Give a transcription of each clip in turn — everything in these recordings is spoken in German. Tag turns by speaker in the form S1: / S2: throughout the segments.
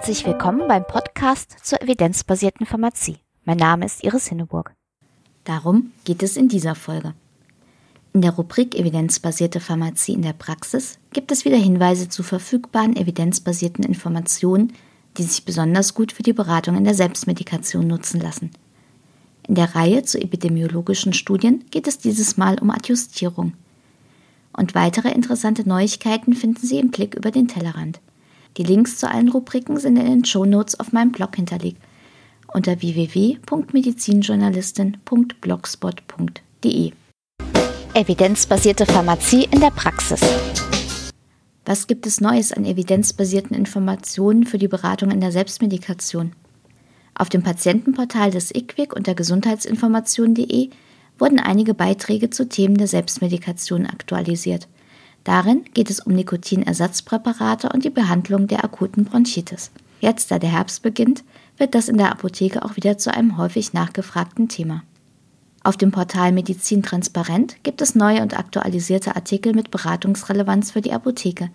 S1: Herzlich willkommen beim Podcast zur evidenzbasierten Pharmazie. Mein Name ist Iris Hinneburg. Darum geht es in dieser Folge. In der Rubrik Evidenzbasierte Pharmazie in der Praxis gibt es wieder Hinweise zu verfügbaren evidenzbasierten Informationen, die sich besonders gut für die Beratung in der Selbstmedikation nutzen lassen. In der Reihe zu epidemiologischen Studien geht es dieses Mal um Adjustierung. Und weitere interessante Neuigkeiten finden Sie im Blick über den Tellerrand. Die Links zu allen Rubriken sind in den Shownotes auf meinem Blog hinterlegt unter www.medizinjournalistin.blogspot.de. Evidenzbasierte Pharmazie in der Praxis. Was gibt es Neues an evidenzbasierten Informationen für die Beratung in der Selbstmedikation? Auf dem Patientenportal des IQWIC unter gesundheitsinformation.de wurden einige Beiträge zu Themen der Selbstmedikation aktualisiert. Darin geht es um Nikotinersatzpräparate und die Behandlung der akuten Bronchitis. Jetzt, da der Herbst beginnt, wird das in der Apotheke auch wieder zu einem häufig nachgefragten Thema. Auf dem Portal Medizin Transparent gibt es neue und aktualisierte Artikel mit Beratungsrelevanz für die Apotheke.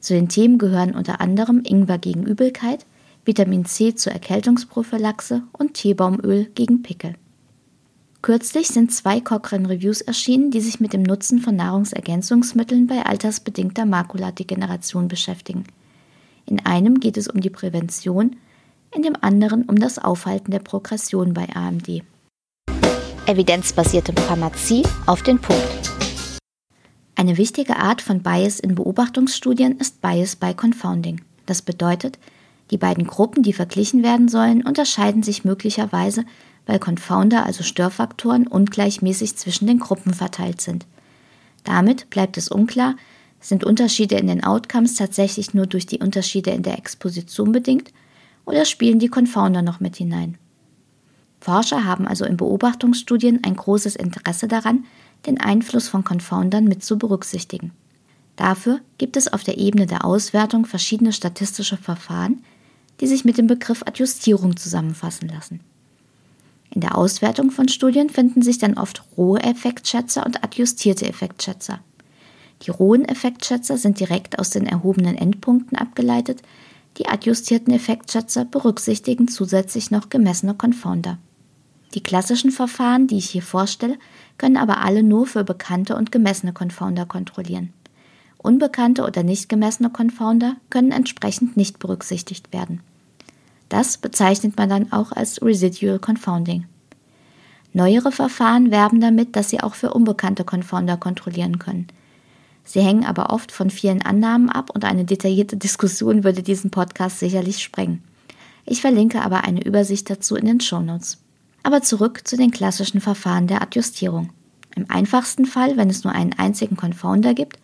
S1: Zu den Themen gehören unter anderem Ingwer gegen Übelkeit, Vitamin C zur Erkältungsprophylaxe und Teebaumöl gegen Pickel. Kürzlich sind zwei Cochrane Reviews erschienen, die sich mit dem Nutzen von Nahrungsergänzungsmitteln bei altersbedingter Makuladegeneration beschäftigen. In einem geht es um die Prävention, in dem anderen um das Aufhalten der Progression bei AMD. Evidenzbasierte Pharmazie auf den Punkt. Eine wichtige Art von Bias in Beobachtungsstudien ist Bias by Confounding. Das bedeutet, die beiden Gruppen, die verglichen werden sollen, unterscheiden sich möglicherweise, weil Confounder, also Störfaktoren, ungleichmäßig zwischen den Gruppen verteilt sind. Damit bleibt es unklar, sind Unterschiede in den Outcomes tatsächlich nur durch die Unterschiede in der Exposition bedingt oder spielen die Confounder noch mit hinein? Forscher haben also in Beobachtungsstudien ein großes Interesse daran, den Einfluss von Confoundern mit zu berücksichtigen. Dafür gibt es auf der Ebene der Auswertung verschiedene statistische Verfahren, die sich mit dem Begriff Adjustierung zusammenfassen lassen. In der Auswertung von Studien finden sich dann oft rohe Effektschätzer und adjustierte Effektschätzer. Die rohen Effektschätzer sind direkt aus den erhobenen Endpunkten abgeleitet, die adjustierten Effektschätzer berücksichtigen zusätzlich noch gemessene Confounder. Die klassischen Verfahren, die ich hier vorstelle, können aber alle nur für bekannte und gemessene Confounder kontrollieren. Unbekannte oder nicht gemessene Confounder können entsprechend nicht berücksichtigt werden. Das bezeichnet man dann auch als Residual Confounding. Neuere Verfahren werben damit, dass sie auch für unbekannte Confounder kontrollieren können. Sie hängen aber oft von vielen Annahmen ab und eine detaillierte Diskussion würde diesen Podcast sicherlich sprengen. Ich verlinke aber eine Übersicht dazu in den Shownotes. Aber zurück zu den klassischen Verfahren der Adjustierung. Im einfachsten Fall, wenn es nur einen einzigen Confounder gibt,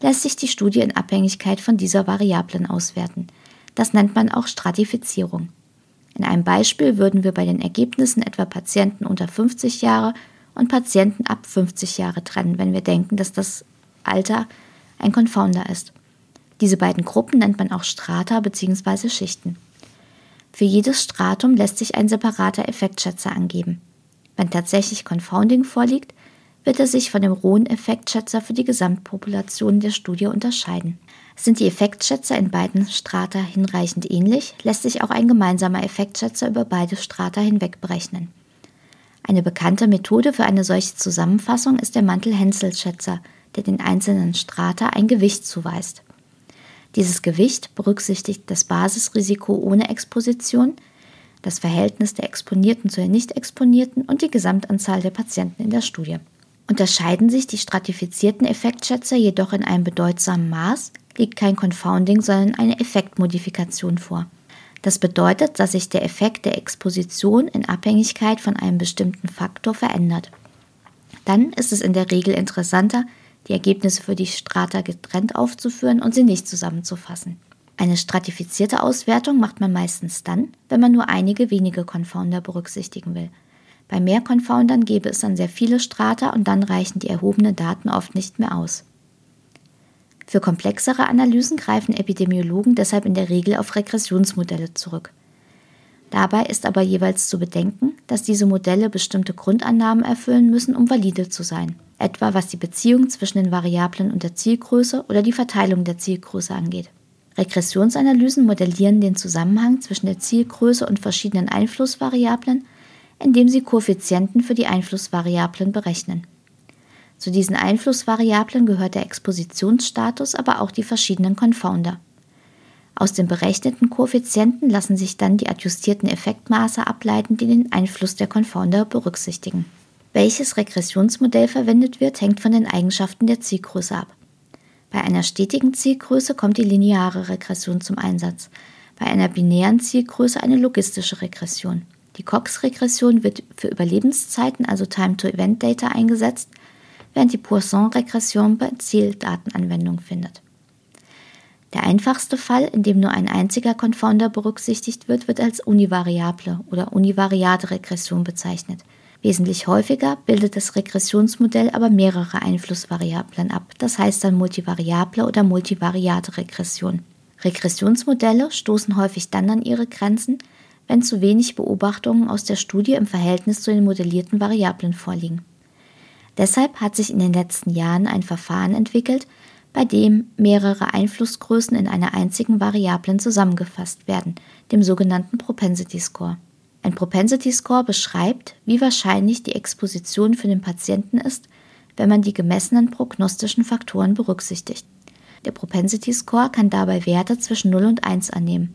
S1: lässt sich die Studie in Abhängigkeit von dieser Variablen auswerten. Das nennt man auch Stratifizierung. In einem Beispiel würden wir bei den Ergebnissen etwa Patienten unter 50 Jahre und Patienten ab 50 Jahre trennen, wenn wir denken, dass das Alter ein Confounder ist. Diese beiden Gruppen nennt man auch Strata bzw. Schichten. Für jedes Stratum lässt sich ein separater Effektschätzer angeben. Wenn tatsächlich Confounding vorliegt, wird er sich von dem rohen Effektschätzer für die Gesamtpopulation der Studie unterscheiden. Sind die Effektschätzer in beiden Strata hinreichend ähnlich, lässt sich auch ein gemeinsamer Effektschätzer über beide Strata hinweg berechnen. Eine bekannte Methode für eine solche Zusammenfassung ist der Mantel-Hensel-Schätzer, der den einzelnen Strata ein Gewicht zuweist. Dieses Gewicht berücksichtigt das Basisrisiko ohne Exposition, das Verhältnis der Exponierten zu den Nicht-Exponierten und die Gesamtanzahl der Patienten in der Studie. Unterscheiden sich die stratifizierten Effektschätzer jedoch in einem bedeutsamen Maß, liegt kein Confounding, sondern eine Effektmodifikation vor. Das bedeutet, dass sich der Effekt der Exposition in Abhängigkeit von einem bestimmten Faktor verändert. Dann ist es in der Regel interessanter, die Ergebnisse für die Strata getrennt aufzuführen und sie nicht zusammenzufassen. Eine stratifizierte Auswertung macht man meistens dann, wenn man nur einige wenige Confounder berücksichtigen will. Bei mehr Confoundern gäbe es dann sehr viele Strata und dann reichen die erhobenen Daten oft nicht mehr aus. Für komplexere Analysen greifen Epidemiologen deshalb in der Regel auf Regressionsmodelle zurück. Dabei ist aber jeweils zu bedenken, dass diese Modelle bestimmte Grundannahmen erfüllen müssen, um valide zu sein, etwa was die Beziehung zwischen den Variablen und der Zielgröße oder die Verteilung der Zielgröße angeht. Regressionsanalysen modellieren den Zusammenhang zwischen der Zielgröße und verschiedenen Einflussvariablen, indem sie Koeffizienten für die Einflussvariablen berechnen. Zu diesen Einflussvariablen gehört der Expositionsstatus, aber auch die verschiedenen Confounder. Aus den berechneten Koeffizienten lassen sich dann die adjustierten Effektmaße ableiten, die den Einfluss der Confounder berücksichtigen. Welches Regressionsmodell verwendet wird, hängt von den Eigenschaften der Zielgröße ab. Bei einer stetigen Zielgröße kommt die lineare Regression zum Einsatz, bei einer binären Zielgröße eine logistische Regression. Die Cox-Regression wird für Überlebenszeiten, also Time-to-Event-Data, eingesetzt, während die Poisson-Regression bei Zieldatenanwendung findet. Der einfachste Fall, in dem nur ein einziger Confounder berücksichtigt wird, wird als univariable oder univariate Regression bezeichnet. Wesentlich häufiger bildet das Regressionsmodell aber mehrere Einflussvariablen ab, das heißt dann multivariable oder multivariate Regression. Regressionsmodelle stoßen häufig dann an ihre Grenzen, wenn zu wenig Beobachtungen aus der Studie im Verhältnis zu den modellierten Variablen vorliegen. Deshalb hat sich in den letzten Jahren ein Verfahren entwickelt, bei dem mehrere Einflussgrößen in einer einzigen Variablen zusammengefasst werden, dem sogenannten Propensity Score. Ein Propensity Score beschreibt, wie wahrscheinlich die Exposition für den Patienten ist, wenn man die gemessenen prognostischen Faktoren berücksichtigt. Der Propensity Score kann dabei Werte zwischen 0 und 1 annehmen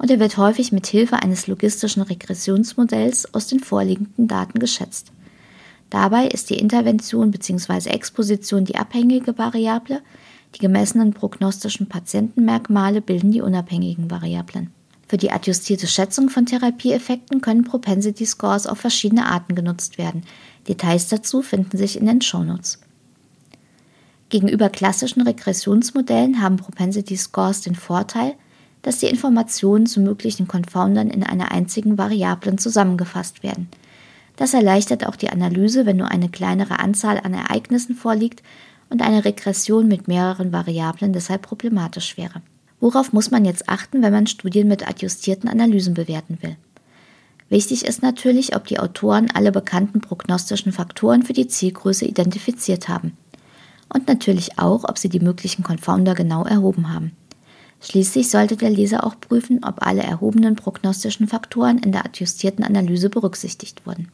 S1: und er wird häufig mit Hilfe eines logistischen Regressionsmodells aus den vorliegenden Daten geschätzt. Dabei ist die Intervention bzw. Exposition die abhängige Variable, die gemessenen prognostischen Patientenmerkmale bilden die unabhängigen Variablen. Für die adjustierte Schätzung von Therapieeffekten können Propensity Scores auf verschiedene Arten genutzt werden. Details dazu finden sich in den Shownotes. Gegenüber klassischen Regressionsmodellen haben Propensity Scores den Vorteil, dass die Informationen zu möglichen Confoundern in einer einzigen Variablen zusammengefasst werden. Das erleichtert auch die Analyse, wenn nur eine kleinere Anzahl an Ereignissen vorliegt und eine Regression mit mehreren Variablen deshalb problematisch wäre. Worauf muss man jetzt achten, wenn man Studien mit adjustierten Analysen bewerten will? Wichtig ist natürlich, ob die Autoren alle bekannten prognostischen Faktoren für die Zielgröße identifiziert haben. Und natürlich auch, ob sie die möglichen Confounder genau erhoben haben. Schließlich sollte der Leser auch prüfen, ob alle erhobenen prognostischen Faktoren in der adjustierten Analyse berücksichtigt wurden.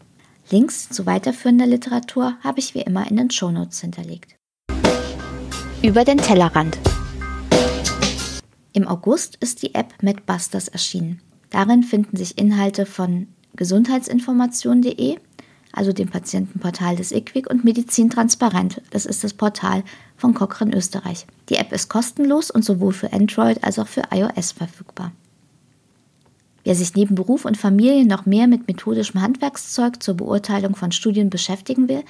S1: Links zu weiterführender Literatur habe ich wie immer in den Shownotes hinterlegt. Über den Tellerrand. Im August ist die App MedBusters erschienen. Darin finden sich Inhalte von gesundheitsinformation.de, also dem Patientenportal des IQWIC, und Medizin Transparent, das ist das Portal von Cochrane Österreich. Die App ist kostenlos und sowohl für Android als auch für iOS verfügbar. Wer sich neben Beruf und Familie noch mehr mit methodischem Handwerkszeug zur Beurteilung von Studien beschäftigen will,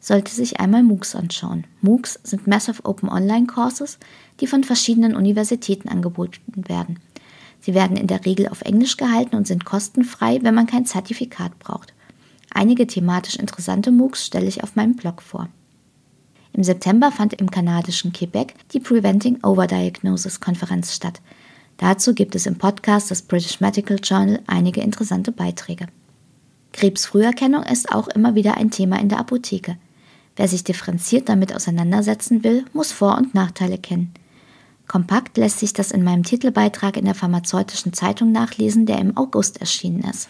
S1: sollte sich einmal MOOCs anschauen. MOOCs sind Massive Open Online Courses, die von verschiedenen Universitäten angeboten werden. Sie werden in der Regel auf Englisch gehalten und sind kostenfrei, wenn man kein Zertifikat braucht. Einige thematisch interessante MOOCs stelle ich auf meinem Blog vor. Im September fand im kanadischen Quebec die Preventing Overdiagnosis Konferenz statt. Dazu gibt es im Podcast des British Medical Journal einige interessante Beiträge. Krebsfrüherkennung ist auch immer wieder ein Thema in der Apotheke. Wer sich differenziert damit auseinandersetzen will, muss Vor- und Nachteile kennen. Kompakt lässt sich das in meinem Titelbeitrag in der Pharmazeutischen Zeitung nachlesen, der im August erschienen ist.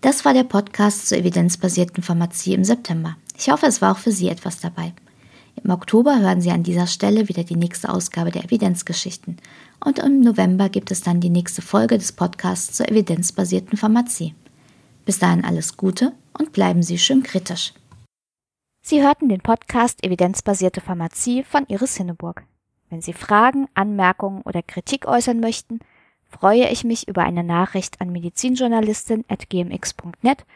S1: Das war der Podcast zur evidenzbasierten Pharmazie im September. Ich hoffe, es war auch für Sie etwas dabei. Im Oktober hören Sie an dieser Stelle wieder die nächste Ausgabe der Evidenzgeschichten. Und im November gibt es dann die nächste Folge des Podcasts zur evidenzbasierten Pharmazie. Bis dahin alles Gute und bleiben Sie schön kritisch. Sie hörten den Podcast Evidenzbasierte Pharmazie von Iris Hinneburg. Wenn Sie Fragen, Anmerkungen oder Kritik äußern möchten, freue ich mich über eine Nachricht an medizinjournalistin.gmx.net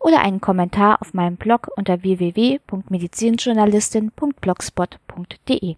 S1: oder einen Kommentar auf meinem Blog unter www.medizinjournalistin.blogspot.de.